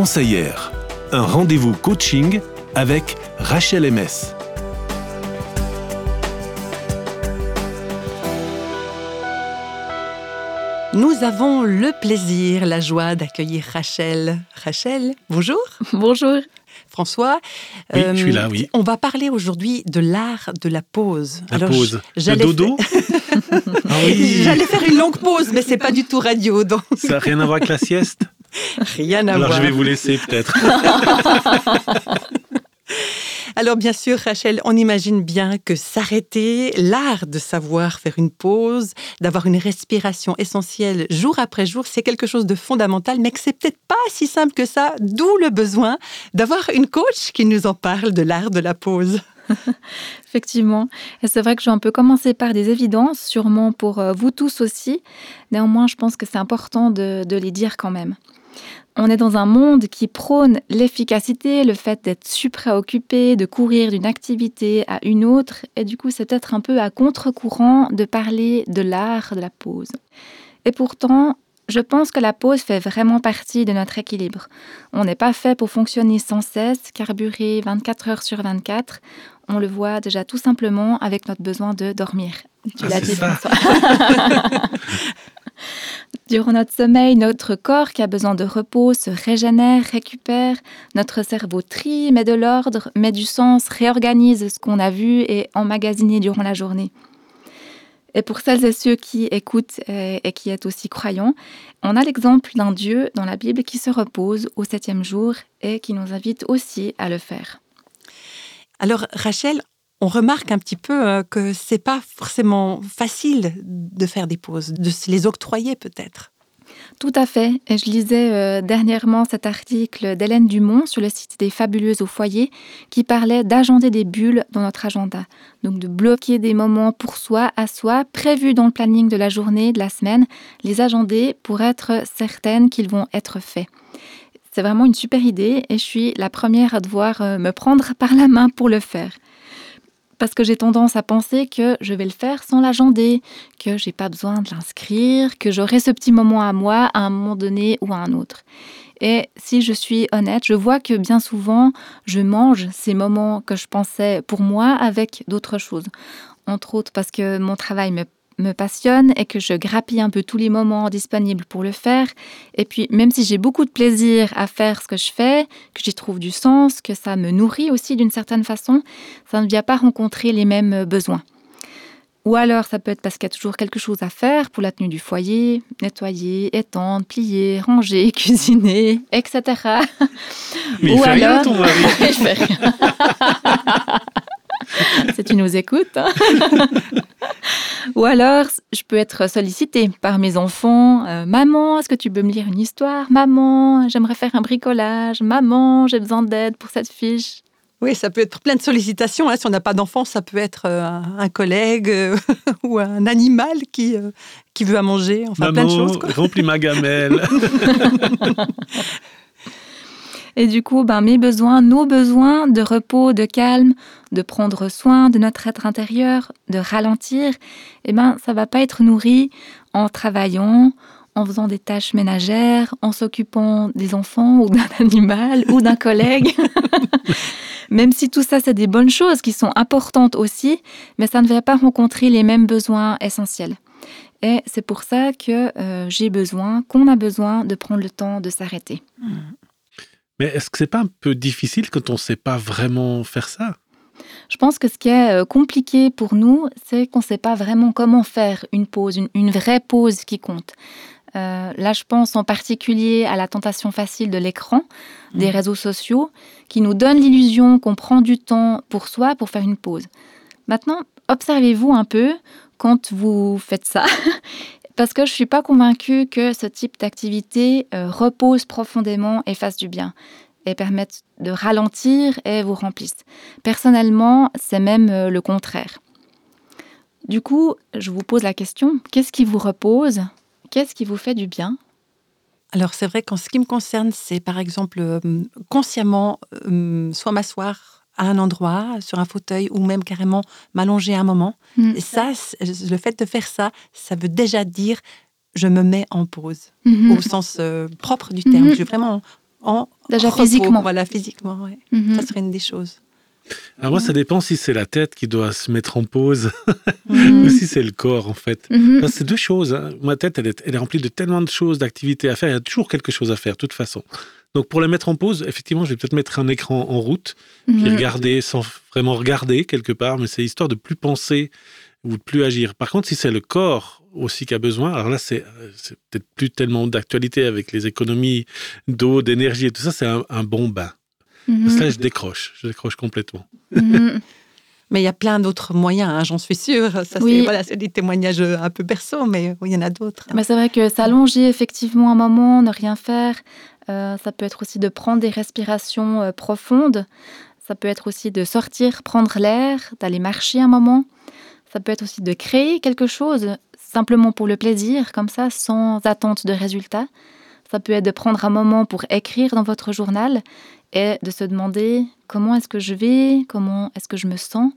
conseillère. Un rendez-vous coaching avec Rachel MS. Nous avons le plaisir, la joie d'accueillir Rachel. Rachel, bonjour. Bonjour. François. Oui, je suis là, oui. On va parler aujourd'hui de l'art de la pause. La pause. Le j'allais dodo Ah oui. J'allais faire une longue pause, mais c'est pas du tout radio, donc Ça n'a rien à voir avec la sieste rien à Alors voir. je vais vous laisser peut-être. Alors bien sûr, Rachel, on imagine bien que s'arrêter, l'art de savoir faire une pause, d'avoir une respiration essentielle jour après jour, c'est quelque chose de fondamental, mais que c'est peut-être pas si simple que ça, d'où le besoin d'avoir une coach qui nous en parle de l'art de la pause. Effectivement. Et c'est vrai que je vais un peu commencer par des évidences, sûrement pour euh, vous tous aussi. Néanmoins, je pense que c'est important de, de les dire quand même. On est dans un monde qui prône l'efficacité, le fait d'être supréoccupé, de courir d'une activité à une autre, et du coup c'est peut-être un peu à contre-courant de parler de l'art de la pause. Et pourtant, je pense que la pause fait vraiment partie de notre équilibre. On n'est pas fait pour fonctionner sans cesse, carburer 24 heures sur 24. On le voit déjà tout simplement avec notre besoin de dormir. Tu Ah, l'as dit, ça. Durant notre sommeil, notre corps qui a besoin de repos se régénère, récupère, notre cerveau trie, met de l'ordre, met du sens, réorganise ce qu'on a vu et emmagasiné durant la journée. Et pour celles et ceux qui écoutent et, et qui est aussi croyants, on a l'exemple d'un Dieu dans la Bible qui se repose au septième jour et qui nous invite aussi à le faire. Alors Rachel, on remarque un petit peu euh, que c'est pas forcément facile de faire des pauses, de se les octroyer peut-être. Tout à fait. Et je lisais euh, dernièrement cet article d'Hélène Dumont sur le site des Fabuleuses au foyer qui parlait d'agender des bulles dans notre agenda. Donc de bloquer des moments pour soi, à soi, prévus dans le planning de la journée, de la semaine, les agender pour être certaine qu'ils vont être faits. C'est vraiment une super idée et je suis la première à devoir euh, me prendre par la main pour le faire. Parce que j'ai tendance à penser que je vais le faire sans l'agender, que j'ai pas besoin de l'inscrire, que j'aurai ce petit moment à moi à un moment donné ou à un autre. Et si je suis honnête, je vois que bien souvent, je mange ces moments que je pensais pour moi avec d'autres choses. Entre autres parce que mon travail me, me passionne et que je grappille un peu tous les moments disponibles pour le faire. Et puis, même si j'ai beaucoup de plaisir à faire ce que je fais, que j'y trouve du sens, que ça me nourrit aussi d'une certaine façon, ça ne vient pas rencontrer les mêmes besoins. Ou alors, ça peut être parce qu'il y a toujours quelque chose à faire pour la tenue du foyer, nettoyer, étendre, plier, ranger, cuisiner, etc. Mais il Ou fait rien alors- ton mari. Je fais rien. si tu nous écoutes. hein. Ou alors, je peux être sollicitée par mes enfants. Euh, Maman, est-ce que tu peux me lire une histoire? Maman, j'aimerais faire un bricolage. Maman, j'ai besoin d'aide pour cette fiche. Oui, ça peut être plein de sollicitations. hein. Si on n'a pas d'enfant, ça peut être euh, un un collègue euh, ou un animal qui, euh, qui veut à manger. Enfin, plein de Maman, choses. quoi. remplis ma gamelle. Et du coup, ben, mes besoins, nos besoins de repos, de calme, de prendre soin de notre être intérieur, de ralentir, eh ben, ça va pas être nourri en travaillant, en faisant des tâches ménagères, en s'occupant des enfants ou d'un animal ou d'un collègue. Même si tout ça, c'est des bonnes choses qui sont importantes aussi, mais ça ne va pas rencontrer les mêmes besoins essentiels. Et c'est pour ça que euh, j'ai besoin, qu'on a besoin de prendre le temps de s'arrêter. Mais est-ce que c'est pas un peu difficile quand on ne sait pas vraiment faire ça? Je pense que ce qui est euh, compliqué pour nous, c'est qu'on ne sait pas vraiment comment faire une pause, une, une vraie pause qui compte. Euh, là, je pense en particulier à la tentation facile de l'écran, des Mhm. réseaux sociaux, qui nous donnent l'illusion qu'on prend du temps pour soi pour faire une pause. Maintenant, observez-vous un peu quand vous faites ça, parce que je ne suis pas convaincue que ce type d'activité euh, repose profondément et fasse du bien, et permette de ralentir et vous remplisse. Personnellement, c'est même euh, le contraire. Du coup, je vous pose la question, qu'est-ce qui vous repose? Qu'est-ce qui vous fait du bien? Alors c'est vrai qu'en ce qui me concerne, c'est par exemple euh, consciemment euh, soit m'asseoir à un endroit, sur un fauteuil, ou même carrément m'allonger un moment. Mm. Et ça, le fait de faire ça, ça veut déjà dire je me mets en pause, Mhm. au sens euh, propre du terme. Mhm. Je suis vraiment en Déjà repos. physiquement. Voilà, physiquement, ouais. Mhm. Ça serait une des choses. Alors moi, ça dépend si c'est la tête qui doit se mettre en pause Mhm. ou si c'est le corps, en fait. Mhm. C'est deux choses. hein. Ma tête, elle est, elle est remplie de tellement de choses, d'activités à faire. Il y a toujours quelque chose à faire, de toute façon. Donc pour la mettre en pause, effectivement, je vais peut-être mettre un écran en route, puis regarder sans vraiment regarder quelque part, mais c'est histoire de plus penser ou de plus agir. Par contre, si c'est le corps aussi qui a besoin, alors là, c'est c'est peut-être plus tellement d'actualité avec les économies d'eau, d'énergie et tout ça, c'est un, un bon bain. Parce que là, je décroche, je décroche complètement. Mhm. Mais il y a plein d'autres moyens, hein, j'en suis sûre. Ça, c'est Oui. voilà, c'est des témoignages un peu perso, mais oui, il y en a d'autres. Mais c'est vrai que s'allonger effectivement un moment, ne rien faire, euh, ça peut être aussi de prendre des respirations euh, profondes. Ça peut être aussi de sortir, prendre l'air, d'aller marcher un moment. Ça peut être aussi de créer quelque chose simplement pour le plaisir, comme ça, sans attente de résultat. Ça peut être de prendre un moment pour écrire dans votre journal et de se demander comment est-ce que je vais, comment est-ce que je me sens,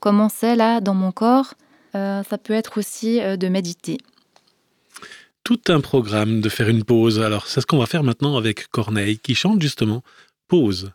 comment c'est là dans mon corps. Euh, ça peut être aussi euh, de méditer. Tout un programme de faire une pause. Alors, c'est ce qu'on va faire maintenant avec Corneille, qui chante justement Pause.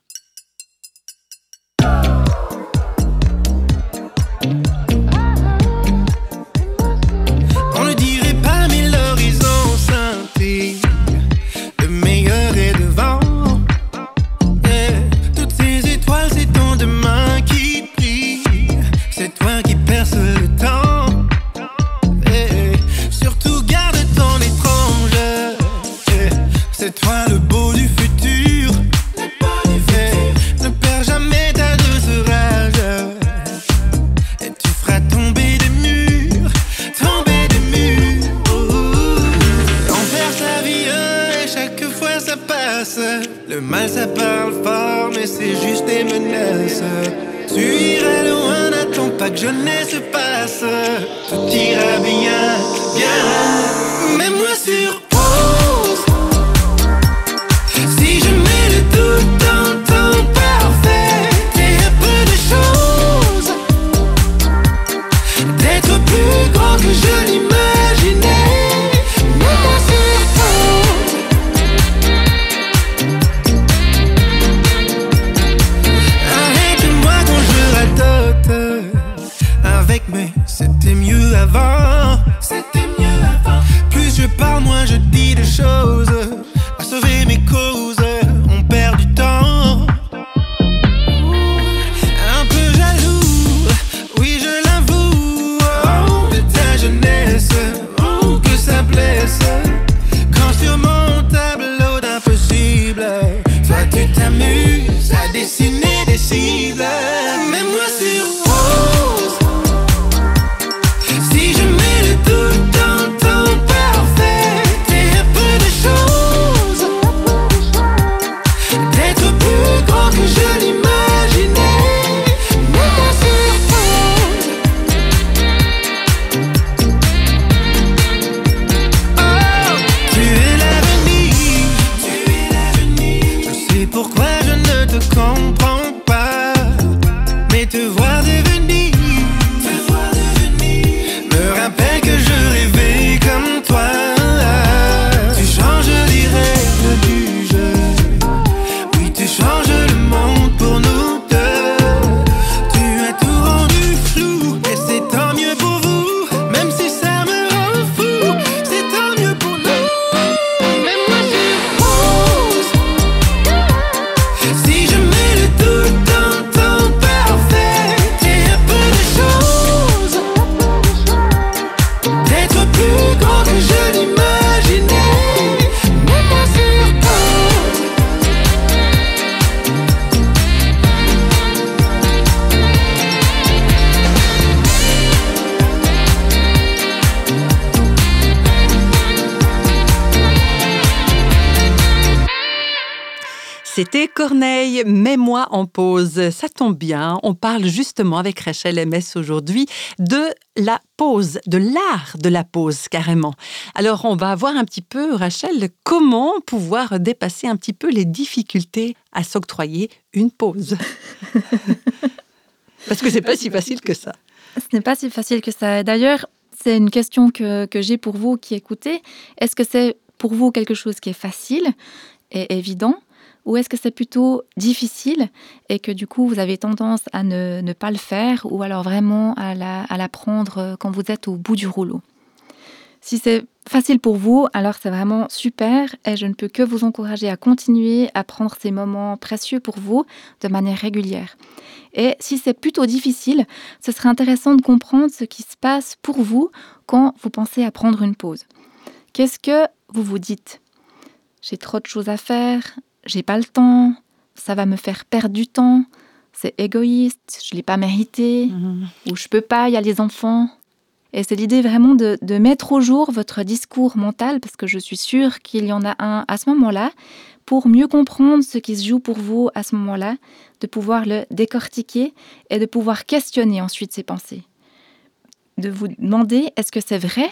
C'était Corneille, Mets-moi en pause. Ça tombe bien, on parle justement avec Rachel MS aujourd'hui de la pause, de l'art de la pause carrément. Alors on va voir un petit peu, Rachel, comment pouvoir dépasser un petit peu les difficultés à s'octroyer une pause. Parce que c'est pas si facile que ça. Ce n'est pas si facile que ça. D'ailleurs, c'est une question que, que j'ai pour vous qui écoutez. Est-ce que c'est pour vous quelque chose qui est facile et évident? Ou est-ce que c'est plutôt difficile et que du coup vous avez tendance à ne, pas le faire ou alors vraiment à la, euh, quand vous êtes au bout du rouleau? Si c'est facile pour vous, alors c'est vraiment super et je ne peux que vous encourager à continuer à prendre ces moments précieux pour vous de manière régulière. Et si c'est plutôt difficile, ce serait intéressant de comprendre ce qui se passe pour vous quand vous pensez à prendre une pause. Qu'est-ce que vous vous dites? J'ai trop de choses à faire, j'ai pas le temps, ça va me faire perdre du temps, c'est égoïste, je l'ai pas mérité, mhm. ou je peux pas, il y a les enfants. Et c'est l'idée vraiment de, mettre au jour votre discours mental, parce que je suis sûre qu'il y en a un à ce moment-là, pour mieux comprendre ce qui se joue pour vous à ce moment-là, de pouvoir le décortiquer et de pouvoir questionner ensuite ces pensées. De vous demander est-ce que c'est vrai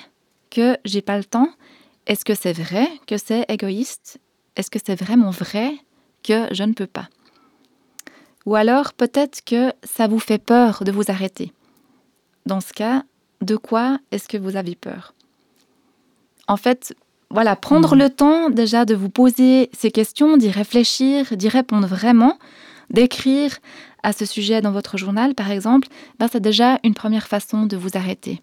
que j'ai pas le temps? Est-ce que c'est vrai que c'est égoïste? Est-ce que c'est vraiment vrai que je ne peux pas? Ou alors peut-être que ça vous fait peur de vous arrêter. Dans ce cas, de quoi est-ce que vous avez peur? En fait, voilà, prendre le temps déjà de vous poser ces questions, d'y réfléchir, d'y répondre vraiment, d'écrire à ce sujet dans votre journal, par exemple, ben, c'est déjà une première façon de vous arrêter.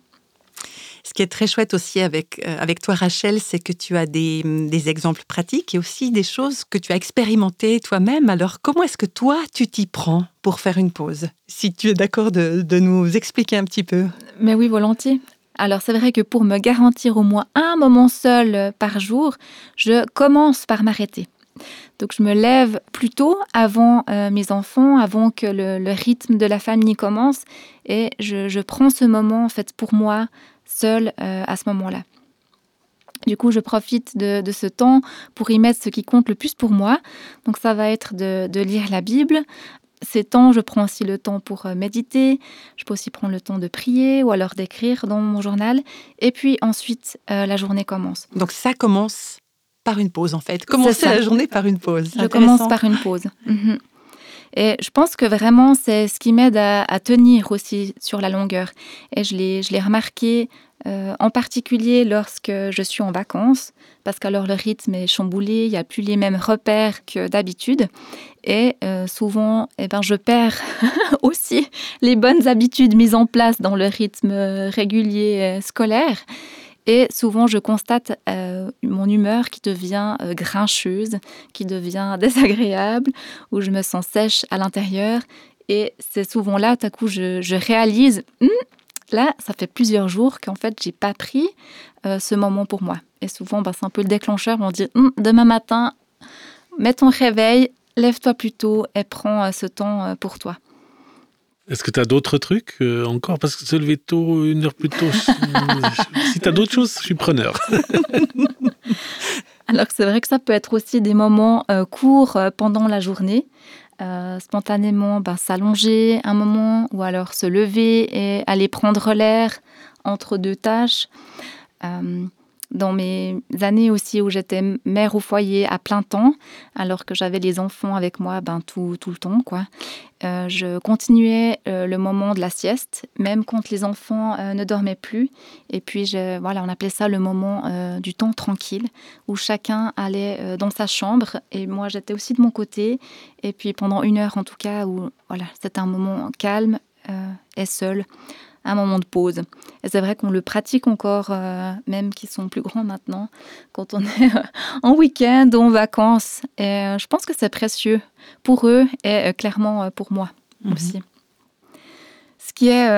Ce qui est très chouette aussi avec, euh, avec toi, Rachel, c'est que tu as des, des, exemples pratiques et aussi des choses que tu as expérimentées toi-même. Alors, comment est-ce que toi, tu t'y prends pour faire une pause? Si tu es d'accord de, de nous expliquer un petit peu. Mais oui, volontiers. Alors c'est vrai que pour me garantir au moins un moment seul euh, par jour, je commence par m'arrêter. Donc je me lève plus tôt avant euh, mes enfants, avant que le, rythme de la famille commence, et je, prends ce moment en fait pour moi seul euh, à ce moment-là. Du coup, je profite de, ce temps pour y mettre ce qui compte le plus pour moi. Donc ça va être de, lire la Bible. Ces temps, je prends aussi le temps pour euh, méditer. Je peux aussi prendre le temps de prier ou alors d'écrire dans mon journal. Et puis ensuite, la journée commence. Donc ça commence par une pause en fait. Commencer la journée par une pause. Je commence par une pause. Mhm. Et je pense que vraiment, c'est ce qui m'aide à, tenir aussi sur la longueur. Et je l'ai remarqué euh, en particulier lorsque je suis en vacances, parce qu'alors le rythme est chamboulé, il n'y a plus les mêmes repères que d'habitude. Et euh, souvent, eh ben, je perds aussi les bonnes habitudes mises en place dans le rythme régulier euh, scolaire. Et souvent, je constate euh, mon humeur qui devient euh, grincheuse, qui devient désagréable, où je me sens sèche à l'intérieur. Et c'est souvent là, tout à coup, je, réalise, hum, là, ça fait plusieurs jours qu'en fait, j'ai pas pris euh, ce moment pour moi. Et souvent, bah, c'est un peu le déclencheur. On dit, hum, demain matin, mets ton réveil, lève-toi plus tôt et prends ce temps pour toi. Est-ce que tu as d'autres trucs euh, encore? Parce que se lever tôt, une heure plus tôt, si tu as d'autres choses, je suis preneur. Alors c'est vrai que ça peut être aussi des moments euh, courts euh, pendant la journée. spontanément ben, s'allonger un moment ou alors se lever et aller prendre l'air entre deux tâches dans mes années aussi où j'étais mère au foyer à plein temps, alors que j'avais les enfants avec moi ben, tout, tout le temps, quoi. Euh, je continuais euh, le moment de la sieste, même quand les enfants euh, ne dormaient plus. Et puis, je, voilà, on appelait ça le moment du temps tranquille, où chacun allait dans sa chambre et moi, j'étais aussi de mon côté. Et puis, pendant une heure, en tout cas, où voilà, c'était un moment calme et seul un moment de pause. Et c'est vrai qu'on le pratique encore, euh, même qui sont plus grands maintenant, quand on est euh, en week-end ou en vacances. Et euh, je pense que c'est précieux pour eux et clairement pour moi mhm. aussi. Ce qui est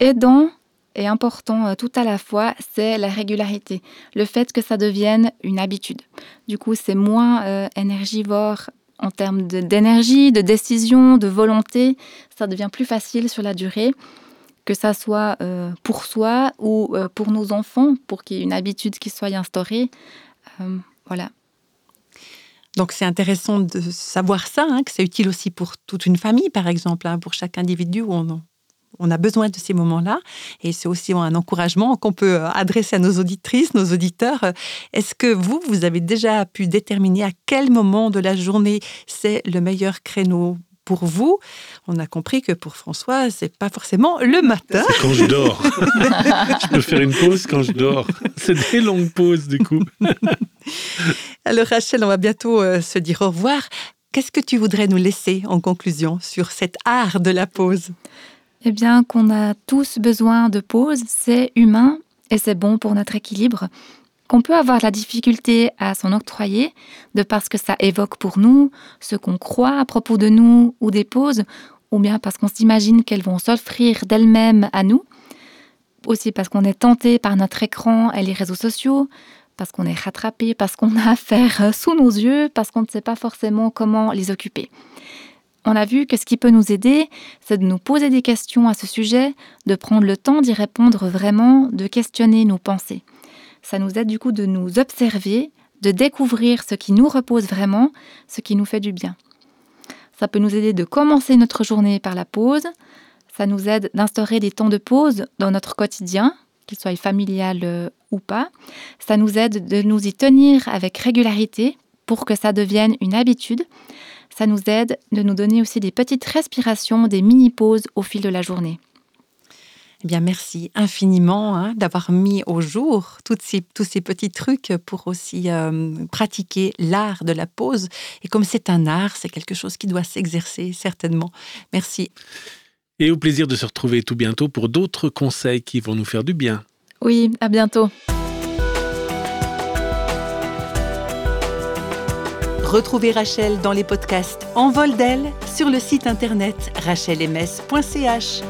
aidant et important tout à la fois, c'est la régularité, le fait que ça devienne une habitude. Du coup, c'est moins énergivore en termes d'énergie, de, de décision, de volonté. Ça devient plus facile sur la durée que ça soit euh, pour soi ou euh, pour nos enfants, pour qu'il y ait une habitude qui soit instaurée. Euh, voilà. Donc c'est intéressant de savoir ça, hein, que c'est utile aussi pour toute une famille, par exemple, hein, pour chaque individu où on, on a besoin de ces moments-là. Et c'est aussi un encouragement qu'on peut adresser à nos auditrices, nos auditeurs. Est-ce que vous, vous avez déjà pu déterminer à quel moment de la journée c'est le meilleur créneau pour vous, on a compris que pour François, c'est pas forcément le matin. C'est quand je dors. je peux faire une pause quand je dors. C'est des longues pauses du coup. Alors Rachel, on va bientôt euh, se dire au revoir. qu'est-ce que tu voudrais nous laisser en conclusion sur cet art de la pause? Eh bien, qu'on a tous besoin de pause, c'est humain et c'est bon pour notre équilibre. Qu'on peut avoir la difficulté à s'en octroyer de parce que ça évoque pour nous ce qu'on croit à propos de nous ou des pauses, ou bien parce qu'on s'imagine qu'elles vont s'offrir d'elles-mêmes à nous, aussi parce qu'on est tenté par notre écran et les réseaux sociaux, parce qu'on est rattrapé, parce qu'on a affaire sous nos yeux, parce qu'on ne sait pas forcément comment les occuper. On a vu que ce qui peut nous aider, c'est de nous poser des questions à ce sujet, de prendre le temps d'y répondre vraiment, de questionner nos pensées. Ça nous aide du coup de nous observer, de découvrir ce qui nous repose vraiment, ce qui nous fait du bien. Ça peut nous aider de commencer notre journée par la pause. Ça nous aide d'instaurer des temps de pause dans notre quotidien, qu'il soit familial euh, ou pas. Ça nous aide de nous y tenir avec régularité pour que ça devienne une habitude. Ça nous aide de nous donner aussi des petites respirations, des mini-pauses au fil de la journée. Eh bien, merci infiniment hein, d'avoir mis au jour toutes ces, tous ces petits trucs pour aussi euh, pratiquer l'art de la pause. Et comme c'est un art, c'est quelque chose qui doit s'exercer certainement. Merci. Et au plaisir de se retrouver tout bientôt pour d'autres conseils qui vont nous faire du bien. Oui, à bientôt. Retrouvez Rachel dans les podcasts En vol d'elle sur le site internet rachelms.ch.